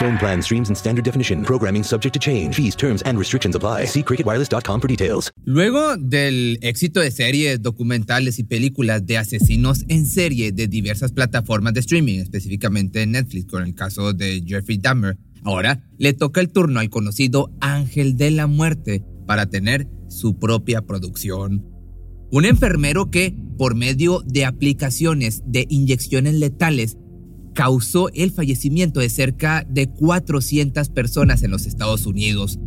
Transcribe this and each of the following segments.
Phone plan streams standard definition. Programming subject to change. Fees, terms and restrictions apply. See for details. Luego del éxito de series, documentales y películas de asesinos en serie de diversas plataformas de streaming, específicamente Netflix, con el caso de Jeffrey Dahmer, ahora le toca el turno al conocido Ángel de la Muerte para tener su propia producción. Un enfermero que, por medio de aplicaciones de inyecciones letales, causó el fallecimiento de cerca de 400 personas en los Estados Unidos.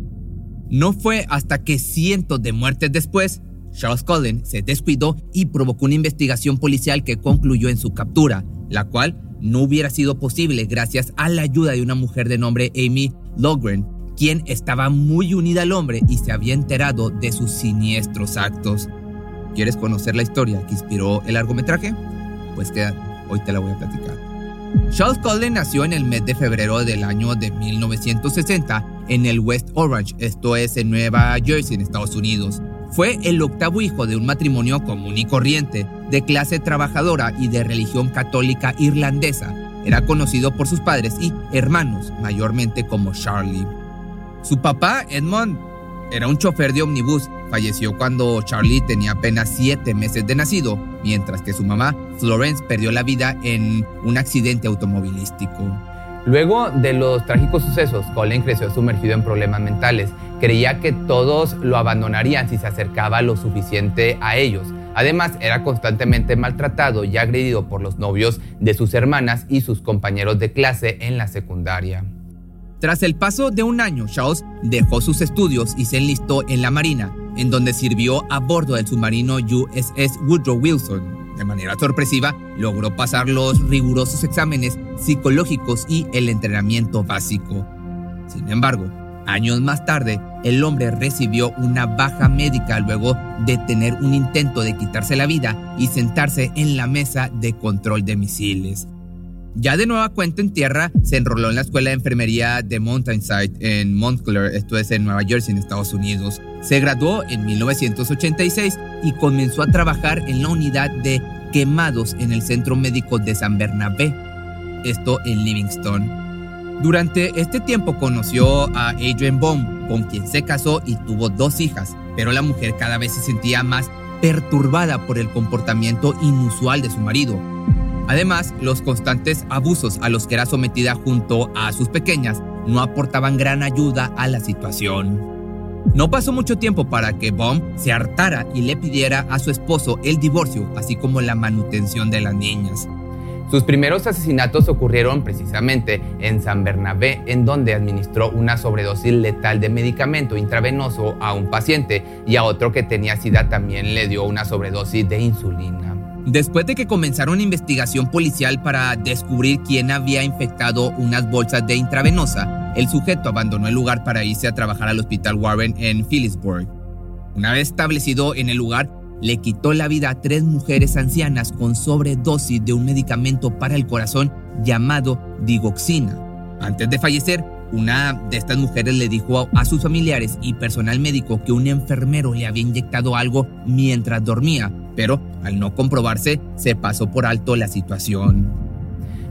No fue hasta que cientos de muertes después, Charles Cullen se descuidó y provocó una investigación policial que concluyó en su captura, la cual no hubiera sido posible gracias a la ayuda de una mujer de nombre Amy Logren, quien estaba muy unida al hombre y se había enterado de sus siniestros actos. ¿Quieres conocer la historia que inspiró el largometraje? Pues queda, hoy te la voy a platicar. Charles Cullen nació en el mes de febrero del año de 1960 en el West Orange, esto es en Nueva Jersey, en Estados Unidos. Fue el octavo hijo de un matrimonio común y corriente, de clase trabajadora y de religión católica irlandesa. Era conocido por sus padres y hermanos, mayormente como Charlie. Su papá, Edmond, era un chofer de ómnibus. Falleció cuando Charlie tenía apenas siete meses de nacido, mientras que su mamá, Florence, perdió la vida en un accidente automovilístico. Luego de los trágicos sucesos, Colin creció sumergido en problemas mentales. Creía que todos lo abandonarían si se acercaba lo suficiente a ellos. Además, era constantemente maltratado y agredido por los novios de sus hermanas y sus compañeros de clase en la secundaria. Tras el paso de un año, Charles dejó sus estudios y se enlistó en la Marina, en donde sirvió a bordo del submarino USS Woodrow Wilson. De manera sorpresiva, logró pasar los rigurosos exámenes psicológicos y el entrenamiento básico. Sin embargo, años más tarde, el hombre recibió una baja médica luego de tener un intento de quitarse la vida y sentarse en la mesa de control de misiles. Ya de nueva cuenta en tierra, se enroló en la escuela de enfermería de Mountainside en Montclair, esto es en Nueva Jersey, en Estados Unidos. Se graduó en 1986 y comenzó a trabajar en la unidad de quemados en el Centro Médico de San Bernabé, esto en Livingston. Durante este tiempo conoció a Adrian Baum, con quien se casó y tuvo dos hijas, pero la mujer cada vez se sentía más perturbada por el comportamiento inusual de su marido Además, los constantes abusos a los que era sometida junto a sus pequeñas no aportaban gran ayuda a la situación. No pasó mucho tiempo para que Baum se hartara y le pidiera a su esposo el divorcio, así como la manutención de las niñas. Sus primeros asesinatos ocurrieron precisamente en San Bernabé, en donde administró una sobredosis letal de medicamento intravenoso a un paciente y a otro que tenía sida también le dio una sobredosis de insulina. Después de que comenzara una investigación policial para descubrir quién había infectado unas bolsas de intravenosa, el sujeto abandonó el lugar para irse a trabajar al Hospital Warren en Phillipsburg. Una vez establecido en el lugar, le quitó la vida a tres mujeres ancianas con sobredosis de un medicamento para el corazón llamado digoxina. Antes de fallecer, una de estas mujeres le dijo a sus familiares y personal médico que un enfermero le había inyectado algo mientras dormía, pero al no comprobarse se pasó por alto la situación.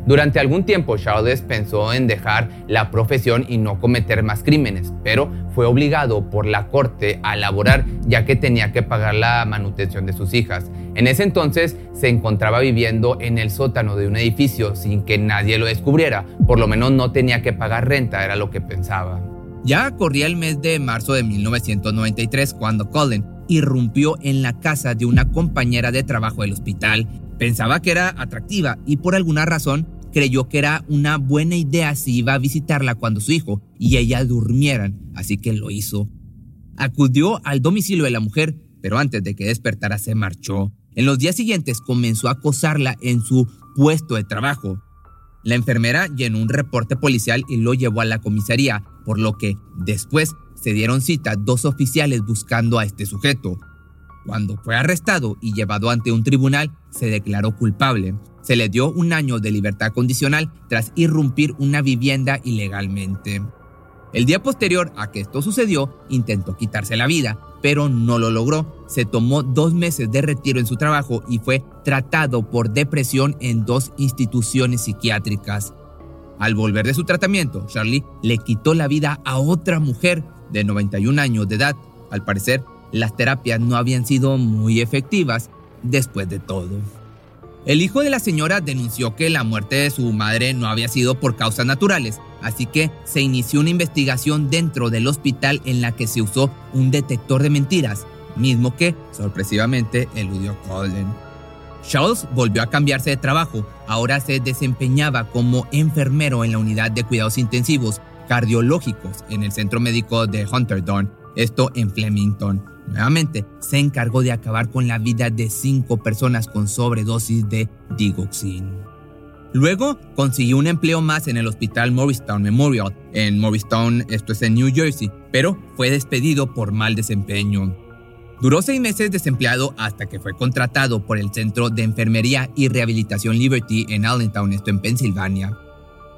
Durante algún tiempo Charles pensó en dejar la profesión y no cometer más crímenes, pero fue obligado por la corte a laborar ya que tenía que pagar la manutención de sus hijas. En ese entonces se encontraba viviendo en el sótano de un edificio sin que nadie lo descubriera, por lo menos no tenía que pagar renta, era lo que pensaba. Ya corría el mes de marzo de 1993 cuando Colin irrumpió en la casa de una compañera de trabajo del hospital Pensaba que era atractiva y por alguna razón creyó que era una buena idea si iba a visitarla cuando su hijo y ella durmieran, así que lo hizo. Acudió al domicilio de la mujer, pero antes de que despertara se marchó. En los días siguientes comenzó a acosarla en su puesto de trabajo. La enfermera llenó un reporte policial y lo llevó a la comisaría, por lo que después se dieron cita dos oficiales buscando a este sujeto. Cuando fue arrestado y llevado ante un tribunal, se declaró culpable. Se le dio un año de libertad condicional tras irrumpir una vivienda ilegalmente. El día posterior a que esto sucedió, intentó quitarse la vida, pero no lo logró. Se tomó dos meses de retiro en su trabajo y fue tratado por depresión en dos instituciones psiquiátricas. Al volver de su tratamiento, Charlie le quitó la vida a otra mujer de 91 años de edad. Al parecer, las terapias no habían sido muy efectivas después de todo. El hijo de la señora denunció que la muerte de su madre no había sido por causas naturales, así que se inició una investigación dentro del hospital en la que se usó un detector de mentiras, mismo que, sorpresivamente, eludió Colin. Charles volvió a cambiarse de trabajo, ahora se desempeñaba como enfermero en la unidad de cuidados intensivos cardiológicos en el centro médico de Hunterdon, esto en Flemington. Nuevamente, se encargó de acabar con la vida de cinco personas con sobredosis de digoxin. Luego consiguió un empleo más en el hospital Morristown Memorial, en Morristown, esto es en New Jersey, pero fue despedido por mal desempeño. Duró seis meses desempleado hasta que fue contratado por el Centro de Enfermería y Rehabilitación Liberty en Allentown, esto en Pensilvania.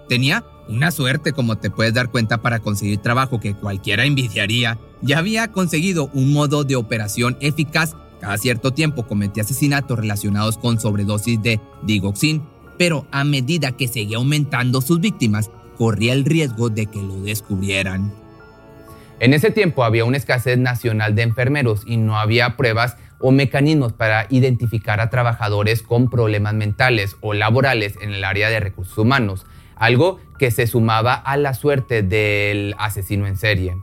Tenía una suerte, como te puedes dar cuenta, para conseguir trabajo que cualquiera envidiaría. Ya había conseguido un modo de operación eficaz. Cada cierto tiempo cometía asesinatos relacionados con sobredosis de digoxin, pero a medida que seguía aumentando sus víctimas, corría el riesgo de que lo descubrieran. En ese tiempo había una escasez nacional de enfermeros y no había pruebas o mecanismos para identificar a trabajadores con problemas mentales o laborales en el área de recursos humanos algo que se sumaba a la suerte del asesino en serie.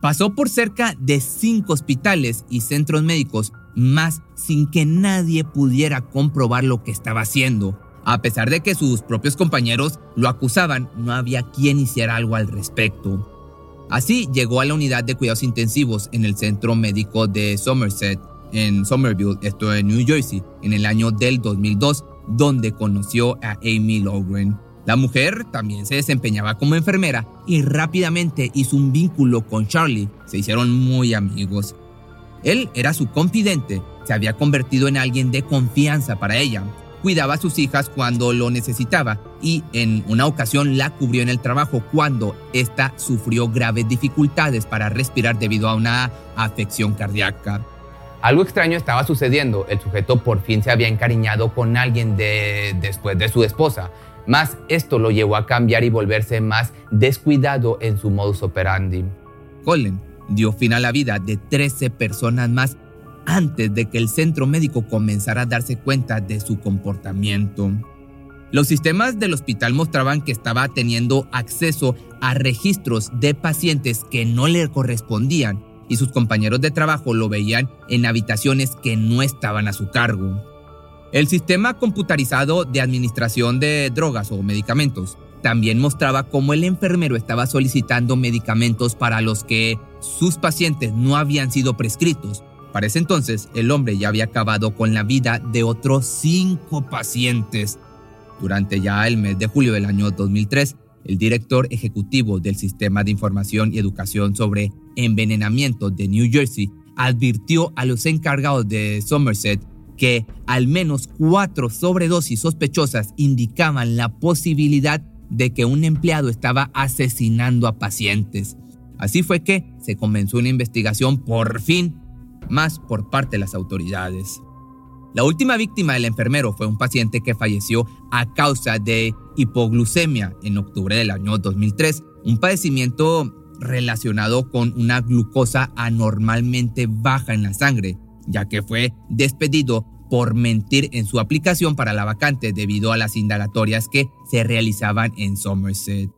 Pasó por cerca de cinco hospitales y centros médicos más sin que nadie pudiera comprobar lo que estaba haciendo. A pesar de que sus propios compañeros lo acusaban, no había quien hiciera algo al respecto. Así llegó a la unidad de cuidados intensivos en el centro médico de Somerset, en Somerville, esto en New Jersey, en el año del 2002, donde conoció a Amy Logren, la mujer también se desempeñaba como enfermera y rápidamente hizo un vínculo con Charlie. Se hicieron muy amigos. Él era su confidente, se había convertido en alguien de confianza para ella. Cuidaba a sus hijas cuando lo necesitaba y en una ocasión la cubrió en el trabajo cuando ésta sufrió graves dificultades para respirar debido a una afección cardíaca. Algo extraño estaba sucediendo. El sujeto por fin se había encariñado con alguien de, después de su esposa. Más esto lo llevó a cambiar y volverse más descuidado en su modus operandi. Colin dio fin a la vida de 13 personas más antes de que el centro médico comenzara a darse cuenta de su comportamiento. Los sistemas del hospital mostraban que estaba teniendo acceso a registros de pacientes que no le correspondían y sus compañeros de trabajo lo veían en habitaciones que no estaban a su cargo. El sistema computarizado de administración de drogas o medicamentos también mostraba cómo el enfermero estaba solicitando medicamentos para los que sus pacientes no habían sido prescritos. Para ese entonces, el hombre ya había acabado con la vida de otros cinco pacientes. Durante ya el mes de julio del año 2003, el director ejecutivo del Sistema de Información y Educación sobre Envenenamiento de New Jersey advirtió a los encargados de Somerset que al menos cuatro sobredosis sospechosas indicaban la posibilidad de que un empleado estaba asesinando a pacientes. Así fue que se comenzó una investigación por fin, más por parte de las autoridades. La última víctima del enfermero fue un paciente que falleció a causa de hipoglucemia en octubre del año 2003, un padecimiento relacionado con una glucosa anormalmente baja en la sangre, ya que fue despedido por mentir en su aplicación para la vacante debido a las indagatorias que se realizaban en Somerset.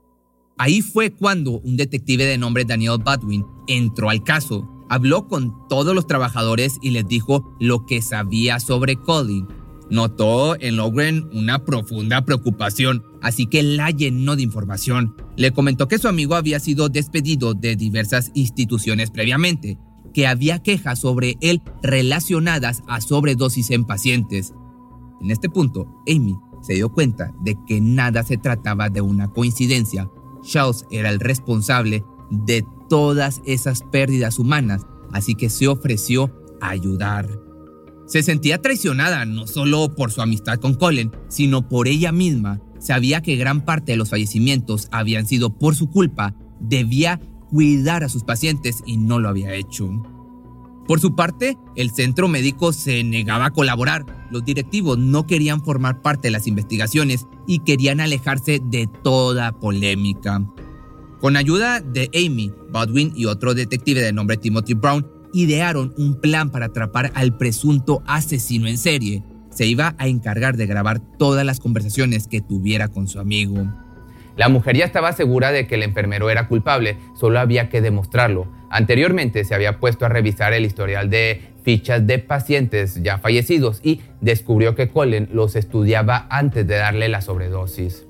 Ahí fue cuando un detective de nombre Daniel Badwin entró al caso, habló con todos los trabajadores y les dijo lo que sabía sobre Colin. Notó en Logren una profunda preocupación, así que la llenó de información. Le comentó que su amigo había sido despedido de diversas instituciones previamente, que había quejas sobre él relacionadas a sobredosis en pacientes. En este punto, Amy se dio cuenta de que nada se trataba de una coincidencia. Charles era el responsable de todas esas pérdidas humanas, así que se ofreció a ayudar. Se sentía traicionada no solo por su amistad con Colin, sino por ella misma. Sabía que gran parte de los fallecimientos habían sido por su culpa. Debía cuidar a sus pacientes y no lo había hecho. Por su parte, el centro médico se negaba a colaborar. Los directivos no querían formar parte de las investigaciones y querían alejarse de toda polémica. Con ayuda de Amy, Bodwin y otro detective de nombre Timothy Brown, idearon un plan para atrapar al presunto asesino en serie. Se iba a encargar de grabar todas las conversaciones que tuviera con su amigo. La mujer ya estaba segura de que el enfermero era culpable, solo había que demostrarlo. Anteriormente se había puesto a revisar el historial de fichas de pacientes ya fallecidos y descubrió que Colin los estudiaba antes de darle la sobredosis.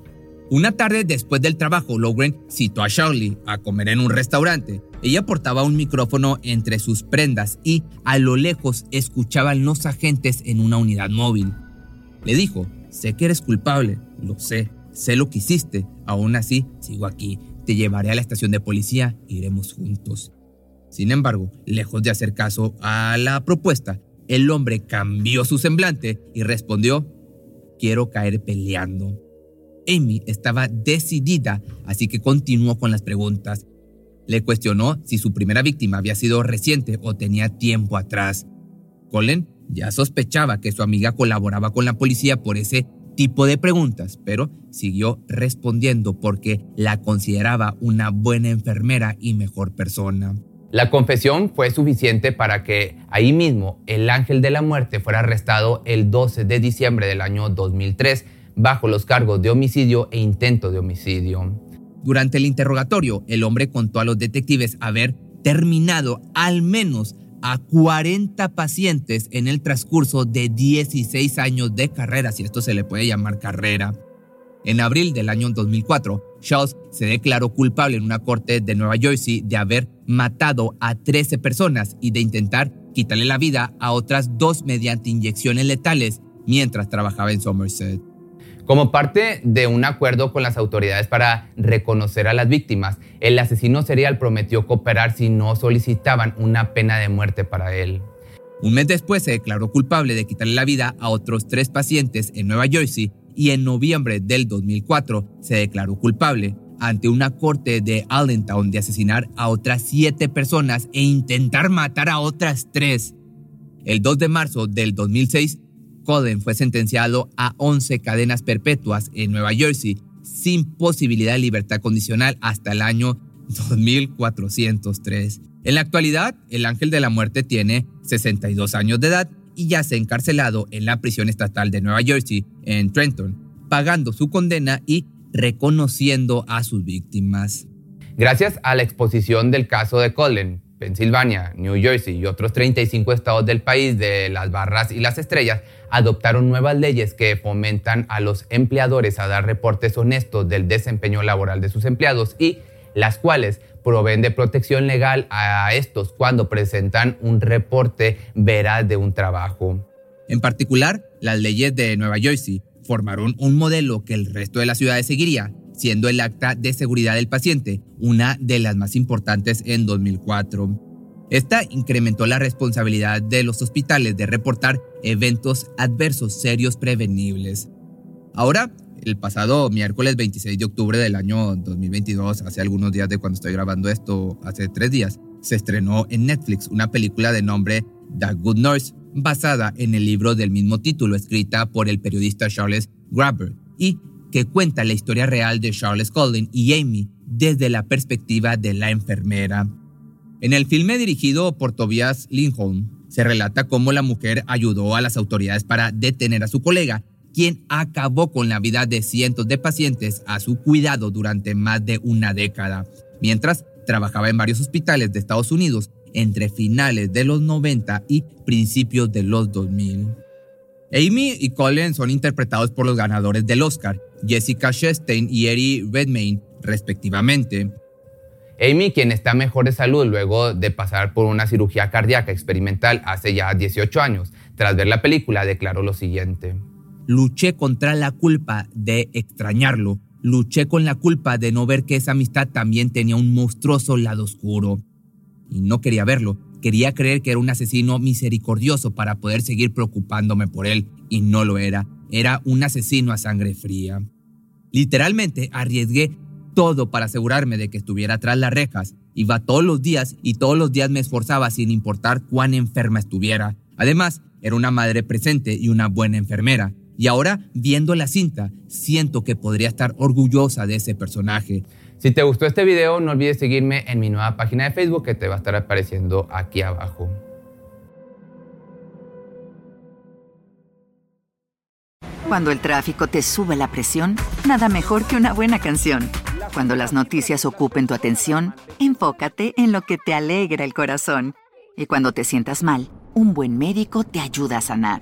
Una tarde después del trabajo, Logren citó a Charlie a comer en un restaurante. Ella portaba un micrófono entre sus prendas y a lo lejos escuchaban los agentes en una unidad móvil. Le dijo, sé que eres culpable, lo sé, Sé lo que hiciste, aún así sigo aquí. Te llevaré a la estación de policía, iremos juntos. Sin embargo, lejos de hacer caso a la propuesta, el hombre cambió su semblante y respondió, quiero caer peleando. Amy estaba decidida, así que continuó con las preguntas. Le cuestionó si su primera víctima había sido reciente o tenía tiempo atrás. Colin ya sospechaba que su amiga colaboraba con la policía por ese tipo de preguntas, pero siguió respondiendo porque la consideraba una buena enfermera y mejor persona. La confesión fue suficiente para que ahí mismo el ángel de la muerte fuera arrestado el 12 de diciembre del año 2003 bajo los cargos de homicidio e intento de homicidio. Durante el interrogatorio, el hombre contó a los detectives haber terminado al menos a 40 pacientes en el transcurso de 16 años de carrera, si esto se le puede llamar carrera. En abril del año 2004, Charles se declaró culpable en una corte de Nueva Jersey de haber matado a 13 personas y de intentar quitarle la vida a otras dos mediante inyecciones letales mientras trabajaba en Somerset. Como parte de un acuerdo con las autoridades para reconocer a las víctimas, el asesino serial prometió cooperar si no solicitaban una pena de muerte para él. Un mes después se declaró culpable de quitarle la vida a otros tres pacientes en Nueva Jersey y en noviembre del 2004 se declaró culpable ante una corte de Allentown de asesinar a otras siete personas e intentar matar a otras tres. El 2 de marzo del 2006 Coden fue sentenciado a 11 cadenas perpetuas en Nueva Jersey sin posibilidad de libertad condicional hasta el año 2403. En la actualidad, el ángel de la muerte tiene 62 años de edad y ya se ha encarcelado en la prisión estatal de Nueva Jersey, en Trenton, pagando su condena y reconociendo a sus víctimas. Gracias a la exposición del caso de Colin, Pensilvania, New Jersey y otros 35 estados del país de las barras y las estrellas adoptaron nuevas leyes que fomentan a los empleadores a dar reportes honestos del desempeño laboral de sus empleados y las cuales proveen de protección legal a estos cuando presentan un reporte veraz de un trabajo. En particular, las leyes de Nueva Jersey formaron un modelo que el resto de las ciudades seguiría siendo el acta de seguridad del paciente una de las más importantes en 2004. Esta incrementó la responsabilidad de los hospitales de reportar eventos adversos serios prevenibles. Ahora, el pasado miércoles 26 de octubre del año 2022, hace algunos días de cuando estoy grabando esto, hace tres días, se estrenó en Netflix una película de nombre The Good Nurse, basada en el libro del mismo título, escrita por el periodista Charles Graber, y que cuenta la historia real de Charles Colin y Amy desde la perspectiva de la enfermera. En el filme dirigido por Tobias Lindholm, se relata cómo la mujer ayudó a las autoridades para detener a su colega, quien acabó con la vida de cientos de pacientes a su cuidado durante más de una década, mientras trabajaba en varios hospitales de Estados Unidos entre finales de los 90 y principios de los 2000. Amy y Colin son interpretados por los ganadores del Oscar, Jessica Chastain y Eddie Redmayne, respectivamente. Amy, quien está mejor de salud luego de pasar por una cirugía cardíaca experimental hace ya 18 años, tras ver la película declaró lo siguiente. Luché contra la culpa de extrañarlo. Luché con la culpa de no ver que esa amistad también tenía un monstruoso lado oscuro. Y no quería verlo. Quería creer que era un asesino misericordioso para poder seguir preocupándome por él. Y no lo era. Era un asesino a sangre fría. Literalmente arriesgué todo para asegurarme de que estuviera tras las rejas. Iba todos los días y todos los días me esforzaba sin importar cuán enferma estuviera. Además, era una madre presente y una buena enfermera. Y ahora, viendo la cinta, siento que podría estar orgullosa de ese personaje. Si te gustó este video, no olvides seguirme en mi nueva página de Facebook que te va a estar apareciendo aquí abajo. Cuando el tráfico te sube la presión, nada mejor que una buena canción. Cuando las noticias ocupen tu atención, enfócate en lo que te alegra el corazón. Y cuando te sientas mal, un buen médico te ayuda a sanar.